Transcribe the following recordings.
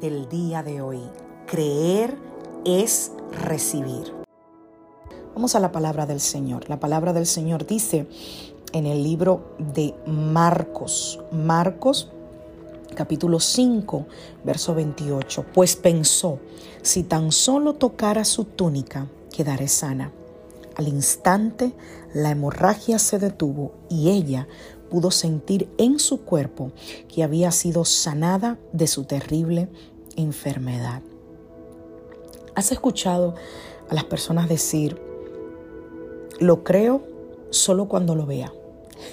Del día de hoy. Creer es recibir. Vamos a la palabra del Señor. La palabra del Señor dice en el libro de Marcos, Marcos capítulo 5, verso 28, pues pensó, si tan solo tocara su túnica, quedaré sana. Al instante la hemorragia se detuvo y ella pudo sentir en su cuerpo que había sido sanada de su terrible enfermedad. ¿Has escuchado a las personas decir, lo creo solo cuando lo vea?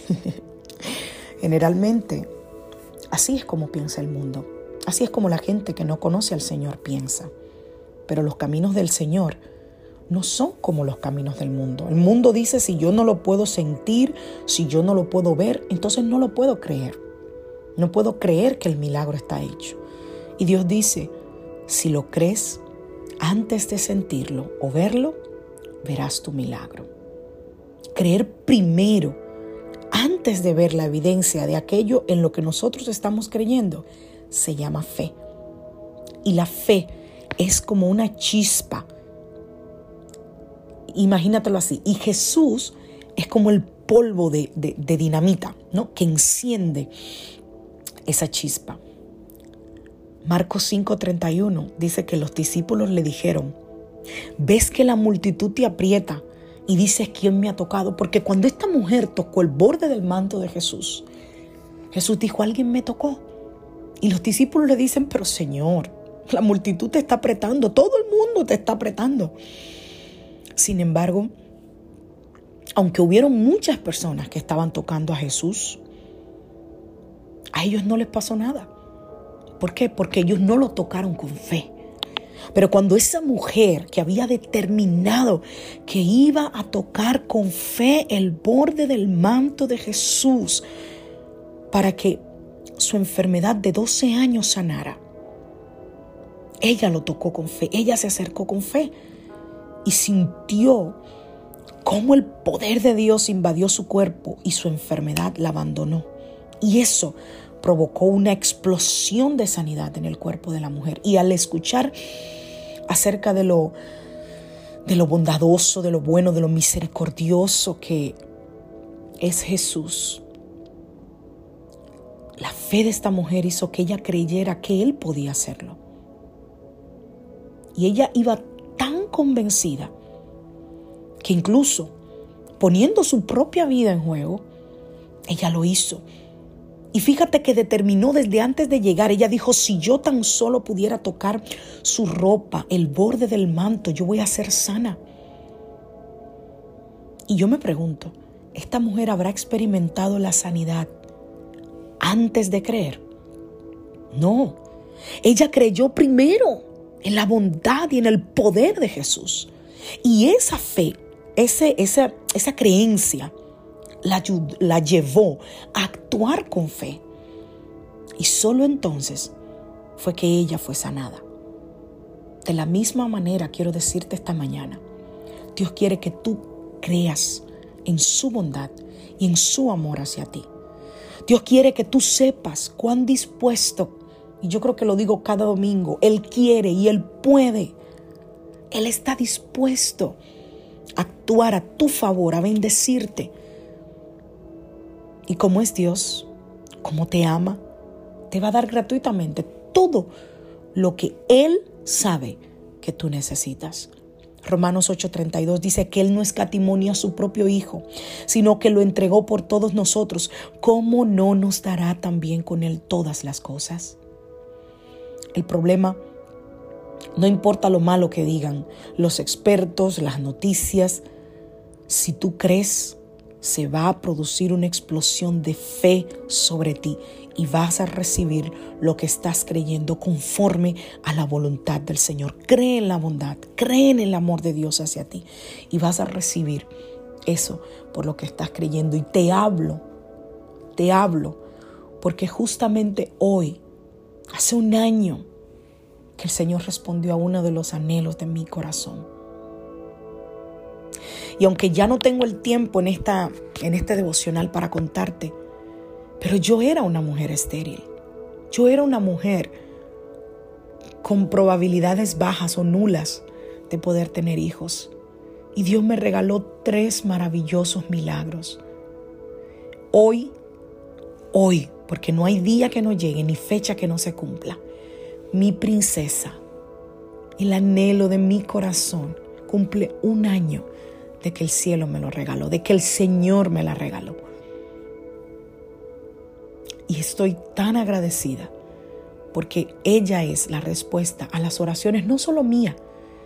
Generalmente, así es como piensa el mundo. Así es como la gente que no conoce al Señor piensa. Pero los caminos del Señor no son como los caminos del mundo. El mundo dice, si yo no lo puedo sentir, si yo no lo puedo ver, entonces no lo puedo creer. No puedo creer que el milagro está hecho. Y Dios dice, si lo crees, antes de sentirlo o verlo, verás tu milagro. Creer primero, antes de ver la evidencia de aquello en lo que nosotros estamos creyendo, se llama fe. Y la fe es como una chispa imagínatelo así. Y Jesús es como el polvo de, dinamita, ¿no? Que enciende esa chispa. Marcos 5:31 dice que los discípulos le dijeron, ves que la multitud te aprieta y dices, ¿quién me ha tocado? Porque cuando esta mujer tocó el borde del manto de Jesús, Jesús dijo, alguien me tocó. Y los discípulos le dicen, pero Señor, la multitud te está apretando, todo el mundo te está apretando. Sin embargo, aunque hubieron muchas personas que estaban tocando a Jesús, a ellos no les pasó nada. ¿Por qué? Porque ellos no lo tocaron con fe. Pero cuando esa mujer que había determinado que iba a tocar con fe el borde del manto de Jesús para que su enfermedad de 12 años sanara, ella lo tocó con fe, ella se acercó con fe y sintió cómo el poder de Dios invadió su cuerpo y su enfermedad la abandonó. Y eso provocó una explosión de sanidad en el cuerpo de la mujer. Y al escuchar acerca de lo, de lo bondadoso, de lo bueno, de lo misericordioso que es Jesús, la fe de esta mujer hizo que ella creyera que él podía hacerlo. Y ella iba convencida que incluso poniendo su propia vida en juego, ella lo hizo. Y fíjate que determinó desde antes de llegar, ella dijo, si yo tan solo pudiera tocar su ropa, el borde del manto, yo voy a ser sana. Y yo me pregunto, ¿esta mujer habrá experimentado la sanidad antes de creer? No, ella creyó primero en la bondad y en el poder de Jesús. Y esa fe, ese, esa, esa creencia, la, la llevó a actuar con fe. Y solo entonces fue que ella fue sanada. De la misma manera quiero decirte esta mañana, Dios quiere que tú creas en su bondad y en su amor hacia ti. Dios quiere que tú sepas cuán dispuesto, y yo creo que lo digo cada domingo, Él quiere y Él puede. Él está dispuesto a actuar a tu favor, a bendecirte. Y como es Dios, como te ama, te va a dar gratuitamente todo lo que Él sabe que tú necesitas. Romanos 8:32 dice que Él no escatimonió a su propio Hijo, sino que lo entregó por todos nosotros. ¿Cómo no nos dará también con Él todas las cosas? El problema, no importa lo malo que digan los expertos, las noticias, si tú crees, se va a producir una explosión de fe sobre ti y vas a recibir lo que estás creyendo conforme a la voluntad del Señor. Cree en la bondad, cree en el amor de Dios hacia ti y vas a recibir eso por lo que estás creyendo. Y te hablo, te hablo, porque justamente hoy, hace un año, que el Señor respondió a uno de los anhelos de mi corazón. Y aunque ya no tengo el tiempo en, esta, en este devocional para contarte, pero yo era una mujer estéril. Yo era una mujer con probabilidades bajas o nulas de poder tener hijos. Y Dios me regaló tres maravillosos milagros. Hoy, hoy, porque no hay día que no llegue ni fecha que no se cumpla, mi princesa, el anhelo de mi corazón, cumple un año de que el cielo me lo regaló, de que el Señor me la regaló. Y estoy tan agradecida porque ella es la respuesta a las oraciones, no solo mía,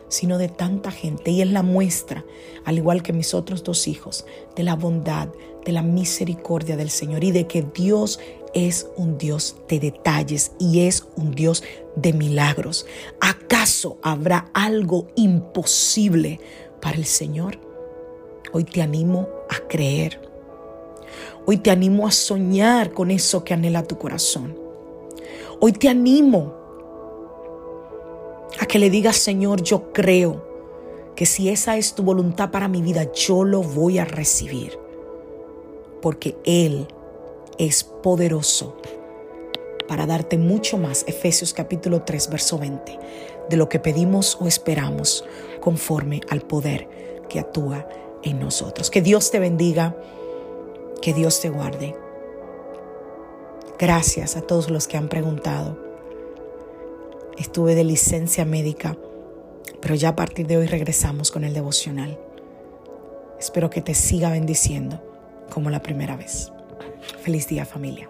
sino de tanta gente. Y es la muestra, al igual que mis otros dos hijos, de la bondad, de la misericordia del Señor y de que Dios es un Dios de detalles y es un Dios de milagros. ¿Acaso habrá algo imposible para el Señor? Hoy te animo a creer Hoy te animo a soñar con eso que anhela tu corazón. Hoy te animo a que le digas, Señor, yo creo que si esa es tu voluntad para mi vida, yo lo voy a recibir. Porque Él es poderoso para darte mucho más, Efesios capítulo 3, verso 20, de lo que pedimos o esperamos conforme al poder que actúa en nosotros. Que Dios te bendiga. Que Dios te guarde. Gracias a todos los que han preguntado. Estuve de licencia médica, pero ya a partir de hoy regresamos con el devocional. Espero que te siga bendiciendo como la primera vez. Feliz día familia.